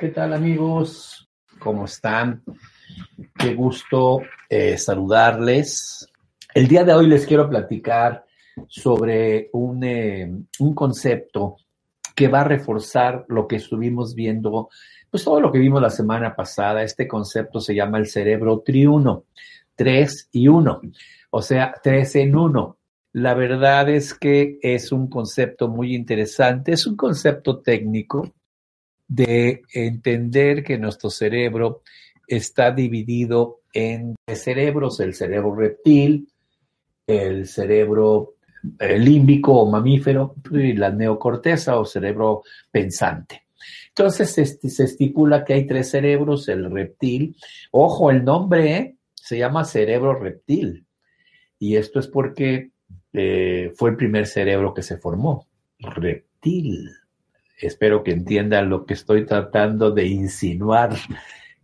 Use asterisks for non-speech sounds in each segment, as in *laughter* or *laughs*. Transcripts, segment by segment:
¿Qué tal amigos? ¿Cómo están? Qué gusto eh, saludarles. El día de hoy les quiero platicar sobre un, eh, un, concepto que va a reforzar lo que estuvimos viendo, pues todo lo que vimos la semana pasada. Este concepto se llama el cerebro triuno, tres y uno, o sea, tres en uno. La verdad es que es un concepto muy interesante, es un concepto técnico, de entender que nuestro cerebro está dividido en cerebros, el cerebro reptil, el cerebro límbico o mamífero y la neocorteza o cerebro pensante. Entonces se, estipula que hay tres cerebros, el reptil, ojo, el nombre ¿eh? se llama cerebro reptil y esto es porque eh, fue el primer cerebro que se formó, reptil espero que entiendan lo que estoy tratando de insinuar.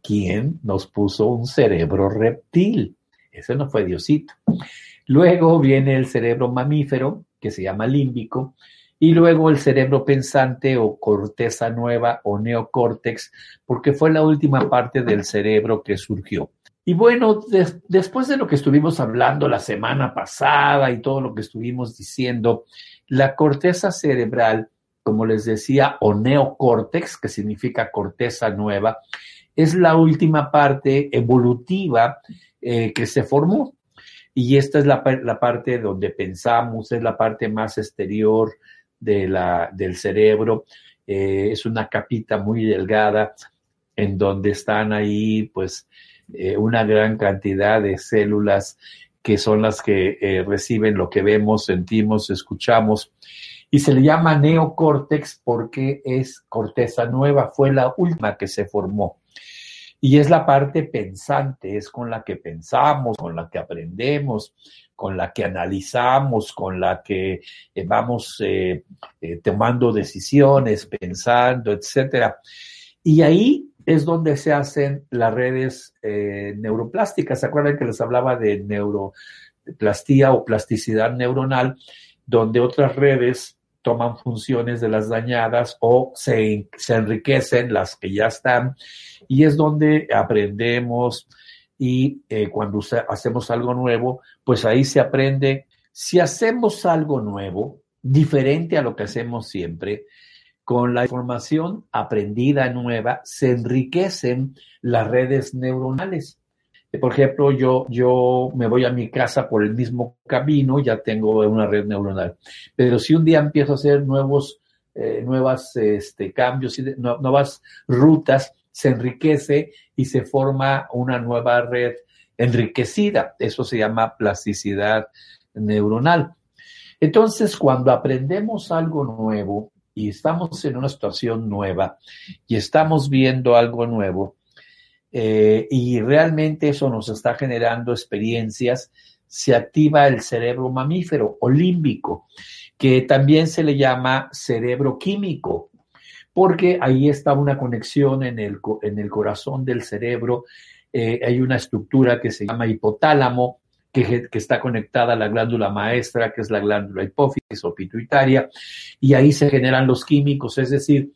¿Quién nos puso un cerebro reptil? Ese no fue Diosito. Luego viene el cerebro mamífero, que se llama límbico, y luego el cerebro pensante o corteza nueva o neocórtex, porque fue la última parte del cerebro que surgió. Y bueno, después de lo que estuvimos hablando la semana pasada y todo lo que estuvimos diciendo, la corteza cerebral como les decía, o neocórtex, que significa corteza nueva, es la última parte evolutiva eh, que se formó. Y esta es la, parte donde pensamos, es la parte más exterior de la, del cerebro. Eh, es una capita muy delgada en donde están ahí, pues, eh, una gran cantidad de células que son las que reciben lo que vemos, sentimos, escuchamos y se le llama neocórtex porque es corteza nueva, fue la última que se formó. Y es la parte pensante, es con la que pensamos, con la que aprendemos, con la que analizamos, con la que eh, vamos eh, eh, tomando decisiones, pensando, etcétera. Y ahí es donde se hacen las redes neuroplásticas. ¿Se acuerdan que les hablaba de neuroplastía o plasticidad neuronal? Donde otras redes toman funciones de las dañadas o se, enriquecen las que ya están y es donde aprendemos y eh, cuando hacemos algo nuevo, pues ahí se aprende. Si hacemos algo nuevo, diferente a lo que hacemos siempre, con la información aprendida nueva, se enriquecen las redes neuronales. Por ejemplo, yo, yo me voy a mi casa por el mismo camino, ya tengo una red neuronal. Pero si un día empiezo a hacer nuevos, eh, nuevas este, cambios, nuevas rutas, se enriquece y se forma una nueva red enriquecida. Eso se llama plasticidad neuronal. Entonces, cuando aprendemos algo nuevo y estamos en una situación nueva y estamos viendo algo nuevo, eh, y realmente eso nos está generando experiencias, se activa el cerebro mamífero o límbico, que también se le llama cerebro químico, porque ahí está una conexión en el, en el corazón del cerebro, eh, hay una estructura que se llama hipotálamo, que, que, está conectada a la glándula maestra, que es la glándula hipófisis o pituitaria, y ahí se generan los químicos, es decir,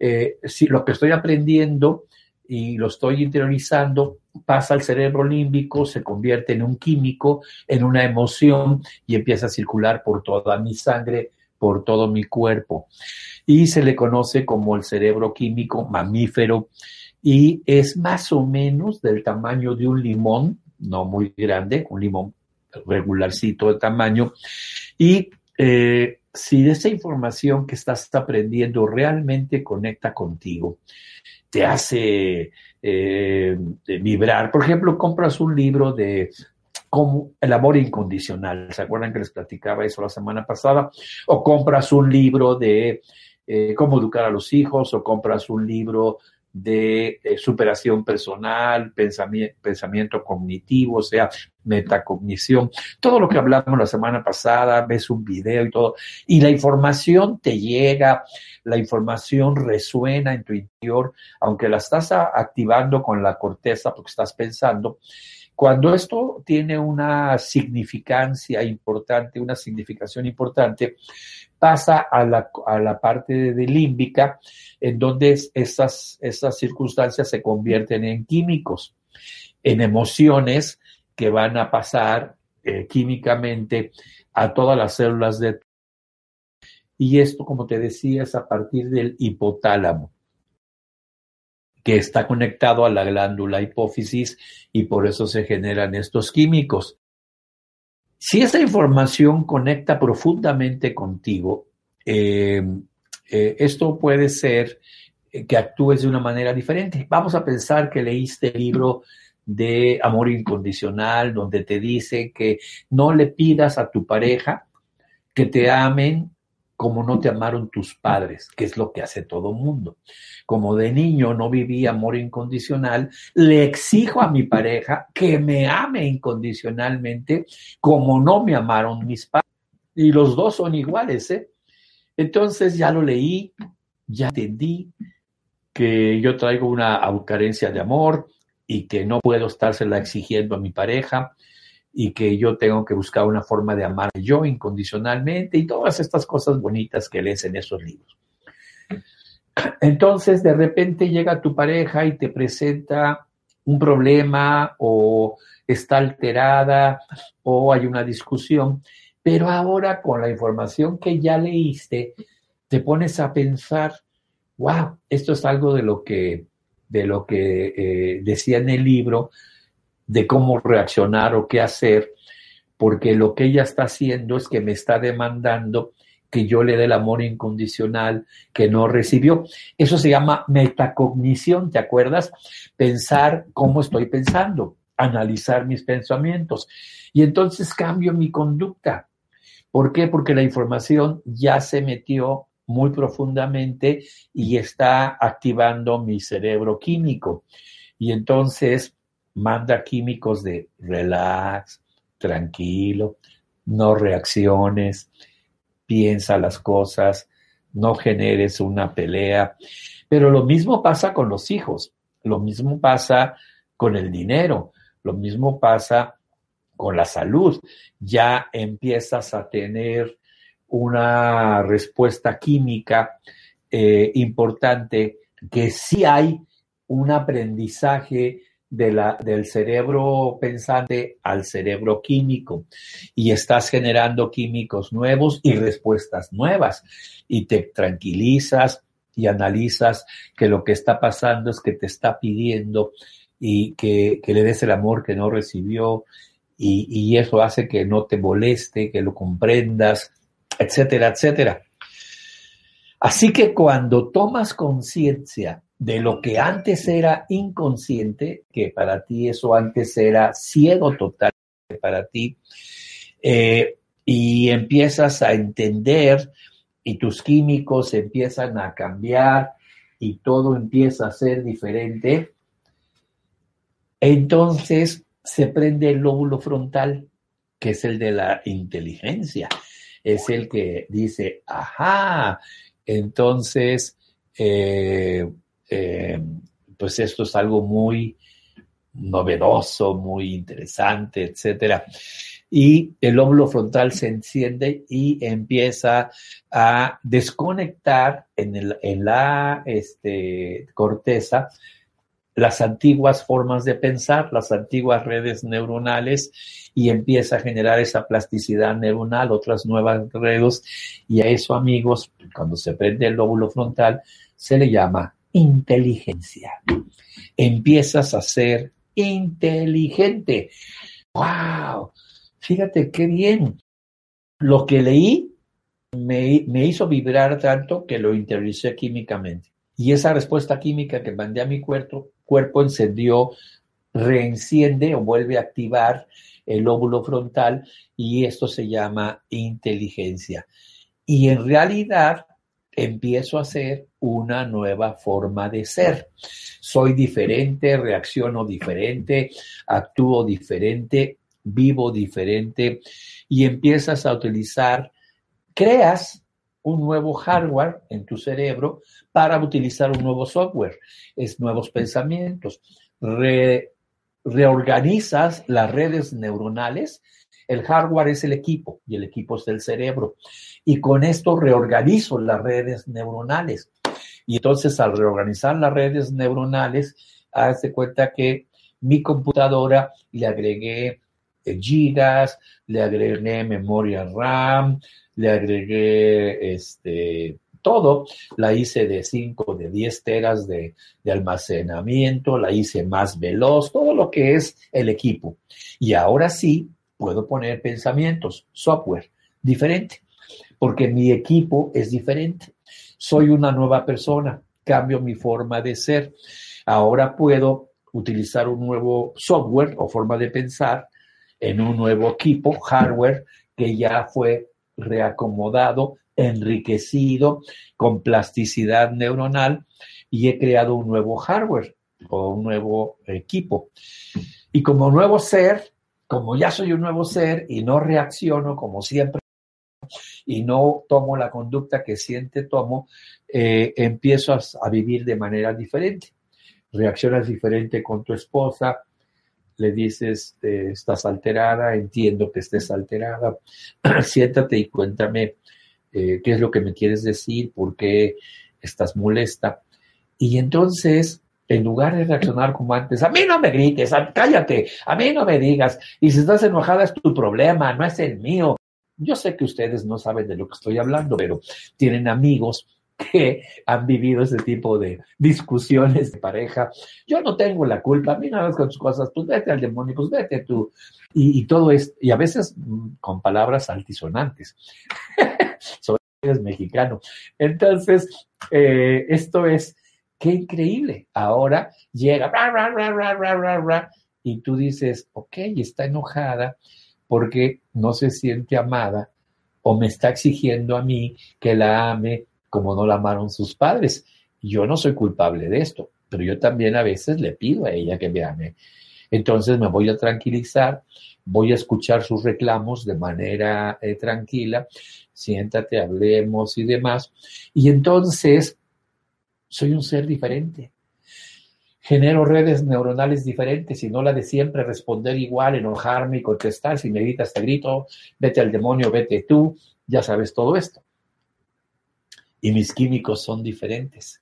eh, si lo que estoy aprendiendo y lo estoy interiorizando, pasa al cerebro límbico, se convierte en un químico, en una emoción y empieza a circular por toda mi sangre, por todo mi cuerpo. Y se le conoce como el cerebro químico mamífero y es más o menos del tamaño de un limón, no muy grande, un limón regularcito de tamaño. Y eh, si esa información que estás aprendiendo realmente conecta contigo, te hace eh, vibrar. Por ejemplo, compras un libro de como el amor incondicional. ¿Se acuerdan que les platicaba eso la semana pasada? O compras un libro de eh, cómo educar a los hijos, o compras un libro de eh, superación personal, pensamiento, pensamiento cognitivo, o sea, metacognición, todo lo que hablamos la semana pasada, ves un video y todo, y la información te llega, la información resuena en tu interior, aunque la estás activando con la corteza porque estás pensando, Cuando esto tiene una significancia importante, una significación importante, pasa a la, a la parte de límbica, en donde esas, esas circunstancias se convierten en químicos, en emociones que van a pasar eh, químicamente a todas las células de... Y esto, como te decía, es a partir del hipotálamo que está conectado a la glándula hipófisis y por eso se generan estos químicos. Si esa información conecta profundamente contigo, eh, eh, esto puede ser que actúes de una manera diferente. Vamos a pensar que leíste el libro de amor incondicional, donde te dice que no le pidas a tu pareja que te amen como no te amaron tus padres, que es lo que hace todo mundo. Como de niño no viví amor incondicional, le exijo a mi pareja que me ame incondicionalmente como no me amaron mis padres. Y los dos son iguales, ¿eh? Entonces ya lo leí, ya entendí que yo traigo una carencia de amor y que no puedo estársela exigiendo a mi pareja y que yo tengo que buscar una forma de amar yo incondicionalmente y todas estas cosas bonitas que lees en esos libros. Entonces, de repente llega tu pareja y te presenta un problema o está alterada o hay una discusión, pero ahora con la información que ya leíste, te pones a pensar, wow, esto es algo de lo que, de lo que eh, decía en el libro, de cómo reaccionar o qué hacer, porque lo que ella está haciendo es que me está demandando que yo le dé el amor incondicional que no recibió. Eso se llama metacognición, ¿te acuerdas? Pensar cómo estoy pensando, analizar mis pensamientos. Y entonces cambio mi conducta. ¿Por qué? Porque la información ya se metió muy profundamente y está activando mi cerebro químico. Y entonces manda químicos de relax, tranquilo, no reacciones, piensa las cosas, no generes una pelea. Pero lo mismo pasa con los hijos, lo mismo pasa con el dinero, lo mismo pasa con la salud. Ya empiezas a tener una respuesta química eh, importante que sí hay un aprendizaje del cerebro pensante al cerebro químico. Y estás generando químicos nuevos y respuestas nuevas. Y te tranquilizas y analizas que lo que está pasando es que te está pidiendo y que, le des el amor que no recibió. Y, y eso hace que no te moleste, que lo comprendas, etcétera, etcétera. Así que cuando tomas conciencia de lo que antes era inconsciente, que para ti eso antes era ciego total para ti, eh, y empiezas a entender y tus químicos empiezan a cambiar y todo empieza a ser diferente, entonces se prende el lóbulo frontal, que es el de la inteligencia, es el que dice, ajá, entonces eh, eh, pues esto es algo muy novedoso, muy interesante, etcétera. Y el óvulo frontal se enciende y empieza a desconectar en, en la este, corteza las antiguas formas de pensar, las antiguas redes neuronales y empieza a generar esa plasticidad neuronal, otras nuevas redes y a eso amigos, cuando se prende el lóbulo frontal, se le llama inteligencia. Empiezas a ser inteligente. ¡Wow! Fíjate qué bien. Lo que leí me, me hizo vibrar tanto que lo interioricé químicamente. Y esa respuesta química que mandé a mi cuerpo, cuerpo encendió, reenciende o vuelve a activar el óvulo frontal y esto se llama inteligencia. Y en realidad empiezo a ser una nueva forma de ser. Soy diferente, reacciono diferente, actúo diferente, vivo diferente y empiezas a utilizar, creas un nuevo hardware en tu cerebro para utilizar un nuevo software, es nuevos pensamientos, reorganizas las redes neuronales, el hardware es el equipo y el equipo es el cerebro. Y con esto reorganizo las redes neuronales. Y entonces al reorganizar las redes neuronales, hazte cuenta que mi computadora le agregué eh, gigas, le agregué memoria RAM, le agregué este, todo, la hice de 5, de 10 teras de, de, almacenamiento, la hice más veloz, todo lo que es el equipo. Y ahora sí puedo poner pensamientos, software diferente, porque mi equipo es diferente. Soy una nueva persona, cambio mi forma de ser. Ahora puedo utilizar un nuevo software o forma de pensar en un nuevo equipo, hardware, que ya fue reacomodado, enriquecido con plasticidad neuronal y he creado un nuevo hardware o un nuevo equipo. Y como nuevo ser, como ya soy un nuevo ser y no reacciono como siempre y no tomo la conducta que siente tomo, eh, empiezo a, vivir de manera diferente. Reaccionas diferente con tu esposa, le dices, eh, estás alterada, entiendo que estés alterada, *clears throat* siéntate y cuéntame eh, qué es lo que me quieres decir, por qué estás molesta. Y entonces, en lugar de reaccionar como antes, a mí no me grites, cállate, a mí no me digas, y si estás enojada es tu problema, no es el mío. Yo sé que ustedes no saben de lo que estoy hablando, pero tienen amigos que han vivido ese tipo de discusiones de pareja. Yo no tengo la culpa, a mí nada más con tus cosas, pues vete al demonio, pues vete tú. Y, todo es, y a veces mm, con palabras altisonantes. *laughs* Soy mexicano. Entonces, eh, esto es, qué increíble. Ahora llega, y tú dices, ok, está enojada porque no se siente amada o me está exigiendo a mí que la ame como no la amaron sus padres. Yo no soy culpable de esto, pero yo también a veces le pido a ella que me ame. Entonces me voy a tranquilizar, voy a escuchar sus reclamos de manera eh, tranquila, siéntate, hablemos y demás. Y entonces soy un ser diferente. Genero redes neuronales diferentes y no la de siempre responder igual, enojarme y contestar. Si me gritas, te grito, vete al demonio, vete tú, ya sabes todo esto y mis químicos son diferentes.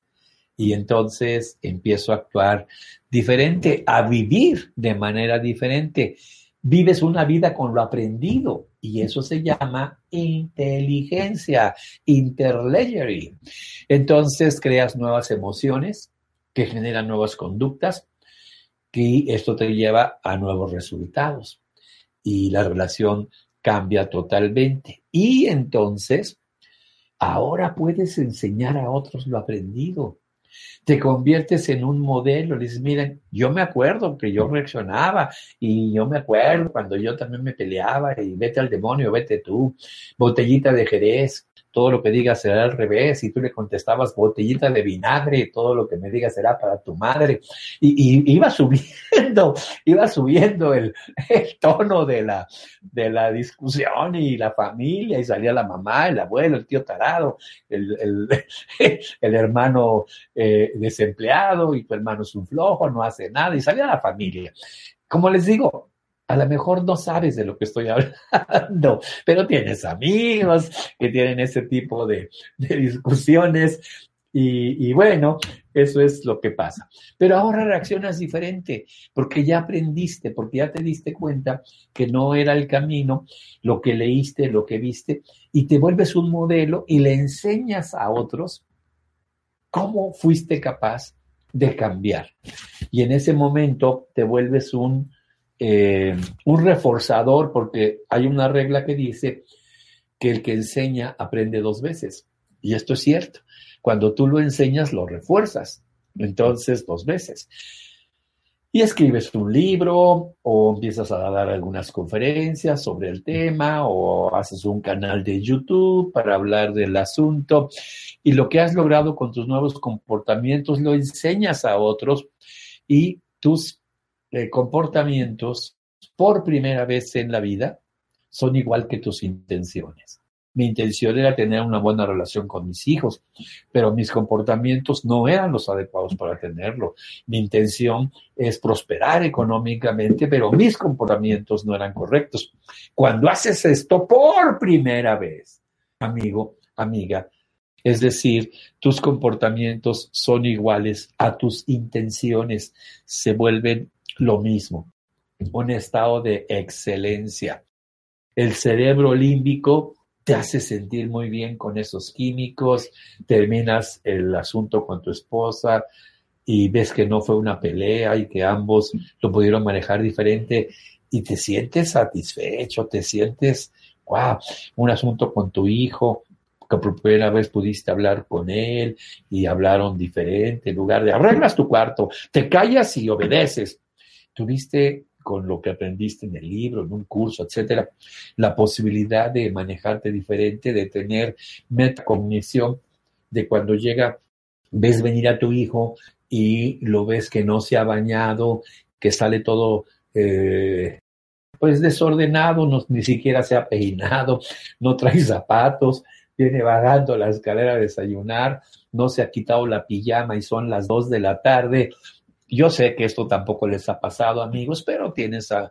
Y entonces empiezo a actuar diferente, a vivir de manera diferente. Vives una vida con lo aprendido y eso se llama inteligencia, interlegery. Entonces creas nuevas emociones que generan nuevas conductas y esto te lleva a nuevos resultados y la relación cambia totalmente. Y entonces Ahora puedes enseñar a otros lo aprendido. Te conviertes en un modelo. Les dices, miren, yo me acuerdo que yo reaccionaba y yo me acuerdo cuando yo también me peleaba y vete al demonio, vete tú, botellita de Jerez, todo lo que digas será al revés, y tú le contestabas botellita de vinagre, todo lo que me digas será para tu madre, y, iba subiendo, *laughs* iba subiendo el, tono de la, de la discusión y la familia, y salía la mamá, el abuelo, el tío tarado, el, el, *laughs* hermano eh, desempleado, y tu hermano es un flojo, no hace nada, y salía la familia. Como les digo, a lo mejor no sabes de lo que estoy *laughs* hablando, pero tienes amigos que tienen ese tipo de, discusiones y, bueno, eso es lo que pasa. Pero ahora reaccionas diferente porque ya aprendiste, porque ya te diste cuenta que no era el camino, lo que leíste, lo que viste, y te vuelves un modelo y le enseñas a otros cómo fuiste capaz de cambiar. Y en ese momento te vuelves un eh, un reforzador, porque hay una regla que dice que el que enseña aprende dos veces. Y esto es cierto. Cuando tú lo enseñas, lo refuerzas. Entonces, dos veces. Y escribes un libro o empiezas a dar algunas conferencias sobre el tema o haces un canal de YouTube para hablar del asunto. Y lo que has logrado con tus nuevos comportamientos lo enseñas a otros y tus eh, comportamientos por primera vez en la vida son igual que tus intenciones. mi intención era tener una buena relación con mis hijos, pero mis comportamientos no eran los adecuados para tenerlo. Mi intención es prosperar económicamente, pero mis comportamientos no eran correctos. Cuando haces esto por primera vez, amigo, amiga, es decir, tus comportamientos son iguales a tus intenciones, se vuelven lo mismo, un estado de excelencia. El cerebro límbico te hace sentir muy bien con esos químicos, terminas el asunto con tu esposa y ves que no fue una pelea y que ambos lo pudieron manejar diferente y te sientes satisfecho, te sientes, wow, un asunto con tu hijo, que por primera vez pudiste hablar con él y hablaron diferente, en lugar de arreglas tu cuarto, te callas y obedeces. Tuviste con lo que aprendiste en el libro, en un curso, etcétera, la posibilidad de manejarte diferente, de tener metacognición, de cuando llega, ves venir a tu hijo y lo ves que no se ha bañado, que sale todo eh, pues desordenado, no, ni siquiera se ha peinado, *laughs* no trae zapatos, viene vagando la escalera a desayunar, no se ha quitado la pijama y son las dos de la tarde, yo sé que esto tampoco les ha pasado, amigos, pero tienes, a,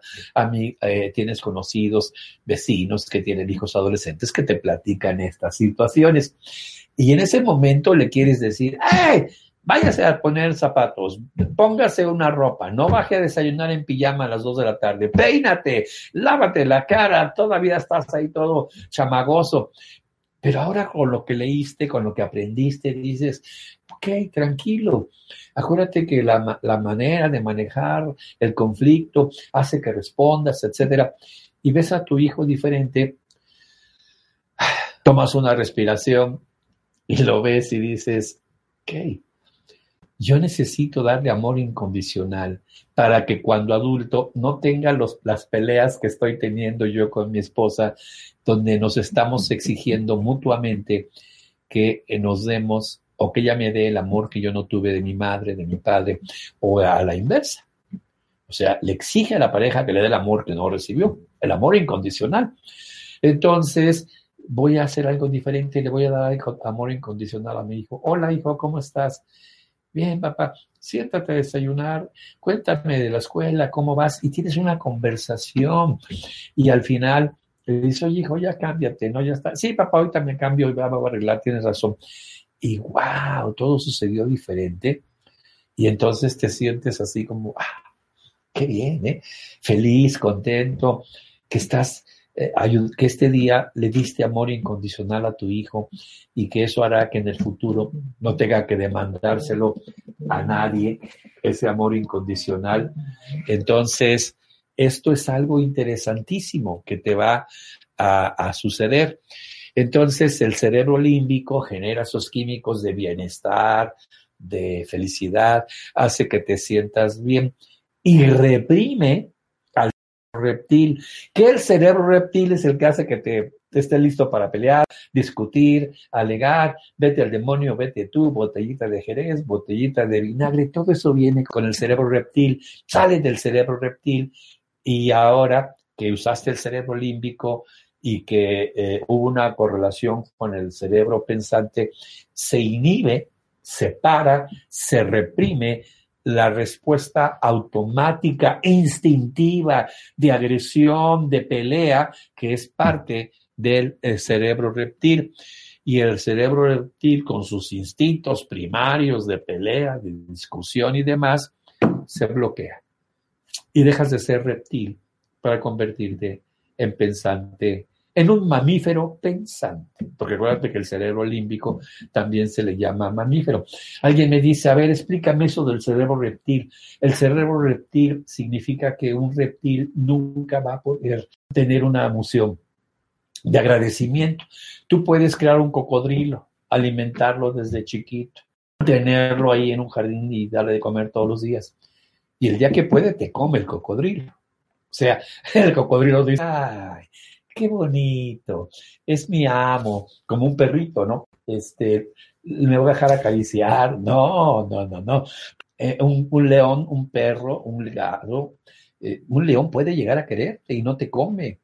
eh, tienes conocidos, vecinos que tienen hijos adolescentes que te platican estas situaciones. Y en ese momento le quieres decir, ¡ay! Váyase a poner zapatos, póngase una ropa, no baje a desayunar en pijama a las dos de la tarde, peínate, lávate la cara, todavía estás ahí todo chamagoso. Pero ahora con lo que leíste, con lo que aprendiste, dices, ok, tranquilo. Acuérdate que la, la manera de manejar el conflicto hace que respondas, etcétera. Y ves a tu hijo diferente, tomas una respiración y lo ves y dices, ok, yo necesito darle amor incondicional para que cuando adulto no tenga los, las peleas que estoy teniendo yo con mi esposa, donde nos estamos exigiendo mutuamente que nos demos o que ella me dé el amor que yo no tuve de mi madre, de mi padre, o a la inversa. O sea, le exige a la pareja que le dé el amor que no recibió, el amor incondicional. Entonces, voy a hacer algo diferente, le voy a dar amor incondicional a mi hijo. Hola, hijo, ¿cómo estás? Bien, papá, siéntate a desayunar, cuéntame de la escuela, cómo vas, y tienes una conversación. Y al final le dice, oye, hijo, ya cámbiate, ¿no? Ya está. Sí, papá, ahorita me cambio y vamos a arreglar, tienes razón. Y wow, todo sucedió diferente. Y entonces te sientes así como, ah, qué bien, ¿eh? Feliz, contento, que estás eh, que este día le diste amor incondicional a tu hijo y que eso hará que en el futuro no tenga que demandárselo a nadie, ese amor incondicional. Entonces, esto es algo interesantísimo que te va a, a suceder. Entonces, el cerebro límbico genera esos químicos de bienestar, de felicidad, hace que te sientas bien y reprime reptil, que el cerebro reptil es el que hace que te, esté listo para pelear, discutir, alegar, vete al demonio, vete tú, botellita de jerez, botellita de vinagre, todo eso viene con el cerebro reptil, sale del cerebro reptil y ahora que usaste el cerebro límbico y que eh, hubo una correlación con el cerebro pensante, se inhibe, se para, se reprime, la respuesta automática, instintiva de agresión, de pelea, que es parte del eh, cerebro reptil. Y el cerebro reptil, con sus instintos primarios de pelea, de discusión y demás, se bloquea. Y dejas de ser reptil para convertirte en pensante en un mamífero pensante, porque acuérdate que el cerebro límbico también se le llama mamífero. Alguien me dice, a ver, explícame eso del cerebro reptil. El cerebro reptil significa que un reptil nunca va a poder tener una emoción de agradecimiento. Tú puedes crear un cocodrilo, alimentarlo desde chiquito, tenerlo ahí en un jardín y darle de comer todos los días. Y el día que puede, te come el cocodrilo. O sea, *laughs* el cocodrilo dice, ay, qué bonito, es mi amo, como un perrito, ¿no? Este, me voy a dejar acariciar, no, no, no, no. Eh, un, león, un perro, un gato, eh, un león puede llegar a quererte y no te come.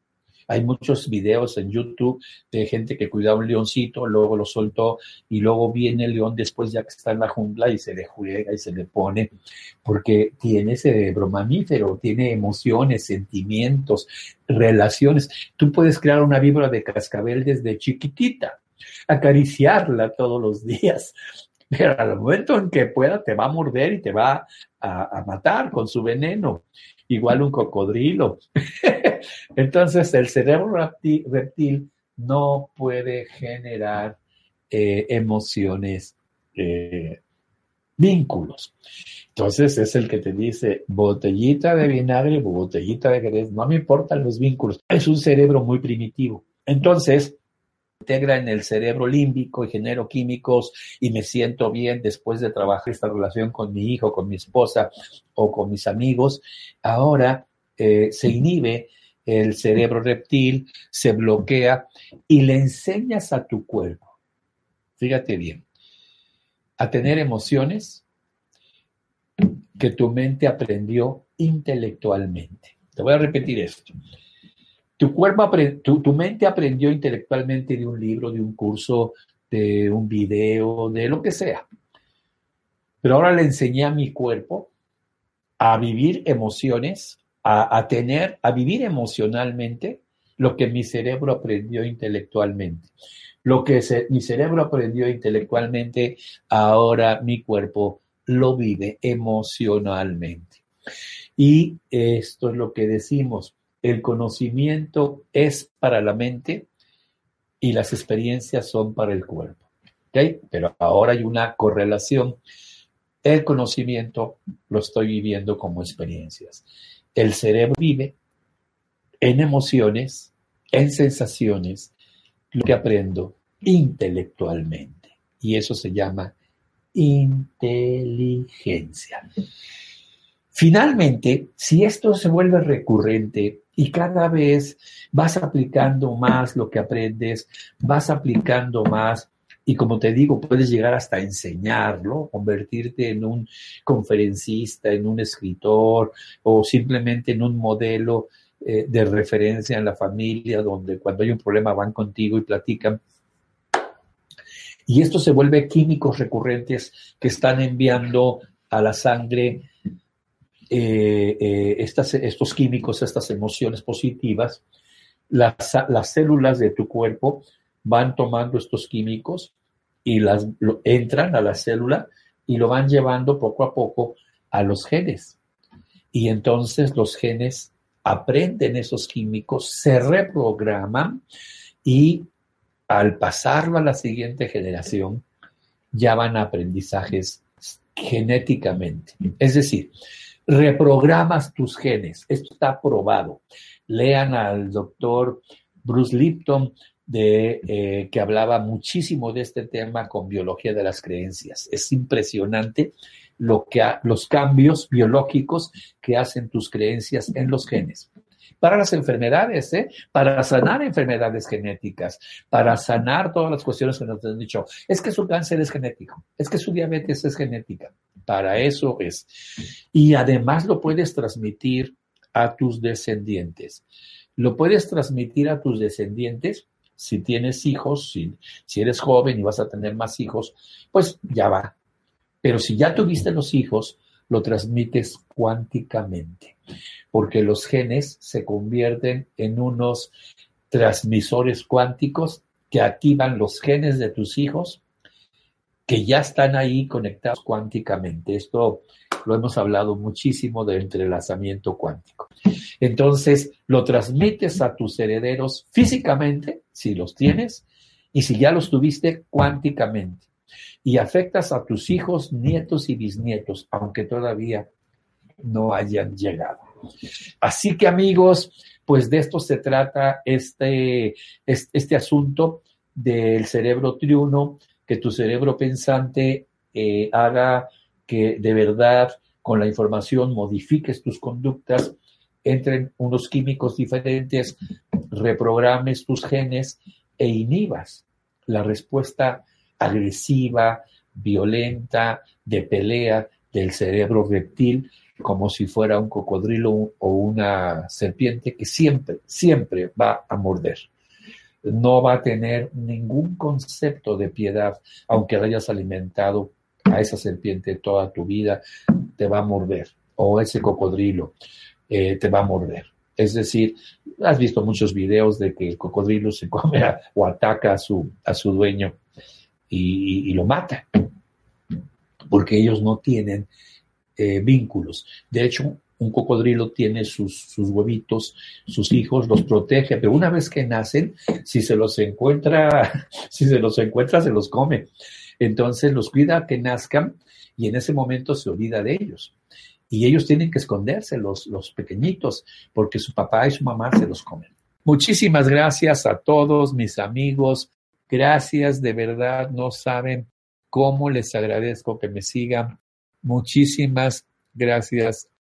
Hay muchos videos en YouTube de gente que cuida a un leoncito, luego lo soltó y luego viene el león después ya que está en la jungla y se le juega y se le pone, porque tiene cerebro mamífero, tiene emociones, sentimientos, relaciones. Tú puedes crear una víbora de cascabel desde chiquitita, acariciarla todos los días, *laughs* pero al momento en que pueda te va a morder y te va a, matar con su veneno, igual un cocodrilo. *laughs* Entonces el cerebro reptil, no puede generar eh, emociones, eh, vínculos. Entonces es el que te dice botellita de vinagre, botellita de jerez, no me importan los vínculos. Es un cerebro muy primitivo. Entonces, integra en el cerebro límbico y genero químicos y me siento bien después de trabajar esta relación con mi hijo, con mi esposa o con mis amigos, ahora eh, se inhibe el cerebro reptil, se bloquea y le enseñas a tu cuerpo, fíjate bien, a tener emociones que tu mente aprendió intelectualmente. Te voy a repetir esto. Tu, cuerpo, tu, tu mente aprendió intelectualmente de un libro, de un curso, de un video, de lo que sea. Pero ahora le enseñé a mi cuerpo a vivir emociones, a, tener, a vivir emocionalmente lo que mi cerebro aprendió intelectualmente. Lo que mi cerebro aprendió intelectualmente, ahora mi cuerpo lo vive emocionalmente. Y esto es lo que decimos, el conocimiento es para la mente y las experiencias son para el cuerpo. Pero ahora hay una correlación. El conocimiento lo estoy viviendo como experiencias. El cerebro vive en emociones, en sensaciones, lo que aprendo intelectualmente. Y eso se llama inteligencia. Finalmente, si esto se vuelve recurrente y cada vez vas aplicando más lo que aprendes, vas aplicando más y como te digo, puedes llegar hasta enseñarlo, convertirte en un conferencista, en un escritor o simplemente en un modelo eh, de referencia en la familia donde cuando hay un problema van contigo y platican. Y esto se vuelve químicos recurrentes que están enviando a la sangre eh, eh, estos químicos, estas emociones positivas, las, las, células de tu cuerpo van tomando estos químicos y las entran a la célula y lo van llevando poco a poco a los genes. Y entonces los genes aprenden esos químicos, se reprograman y al pasarlo a la siguiente generación ya van a aprendizajes genéticamente. Es decir, reprogramas tus genes. Esto está probado. Lean al doctor Bruce Lipton, de, eh, que hablaba muchísimo de este tema con biología de las creencias. Es impresionante lo que los cambios biológicos que hacen tus creencias en los genes. Para las enfermedades, ¿eh? para sanar enfermedades genéticas, para sanar todas las cuestiones que nos han dicho. Es que su cáncer es genético, es que su diabetes es genética. Para eso es. Y además lo puedes transmitir a tus descendientes. Lo puedes transmitir a tus descendientes si tienes hijos, si, si eres joven y vas a tener más hijos, pues ya va. Pero si ya tuviste los hijos, lo transmites cuánticamente, porque los genes se convierten en unos transmisores cuánticos que activan los genes de tus hijos que ya están ahí conectados cuánticamente. Esto lo hemos hablado muchísimo de entrelazamiento cuántico. Entonces, lo transmites a tus herederos físicamente, si los tienes, y si ya los tuviste, cuánticamente. Y afectas a tus hijos, nietos y bisnietos, aunque todavía no hayan llegado. Así que amigos, pues de esto se trata este, este, asunto del cerebro triuno, que tu cerebro pensante eh, haga que de verdad con la información modifiques tus conductas, entren unos químicos diferentes, reprogrames tus genes e inhibas la respuesta agresiva, violenta, de pelea del cerebro reptil como si fuera un cocodrilo o una serpiente que siempre, siempre va a morder. No va a tener ningún concepto de piedad, aunque hayas alimentado a esa serpiente toda tu vida, te va a morder, o ese cocodrilo eh, te va a morder. Es decir, has visto muchos videos de que el cocodrilo se come o ataca a su, a su dueño y, lo mata, porque ellos no tienen eh, vínculos. De hecho, un cocodrilo tiene sus, huevitos, sus hijos, los protege, pero una vez que nacen, si se los encuentra, *laughs* si se los encuentra, se los come. Entonces los cuida que nazcan y en ese momento se olvida de ellos. Y ellos tienen que esconderse, los pequeñitos, porque su papá y su mamá se los comen. Muchísimas gracias a todos mis amigos. Gracias, de verdad, no saben cómo les agradezco que me sigan. Muchísimas gracias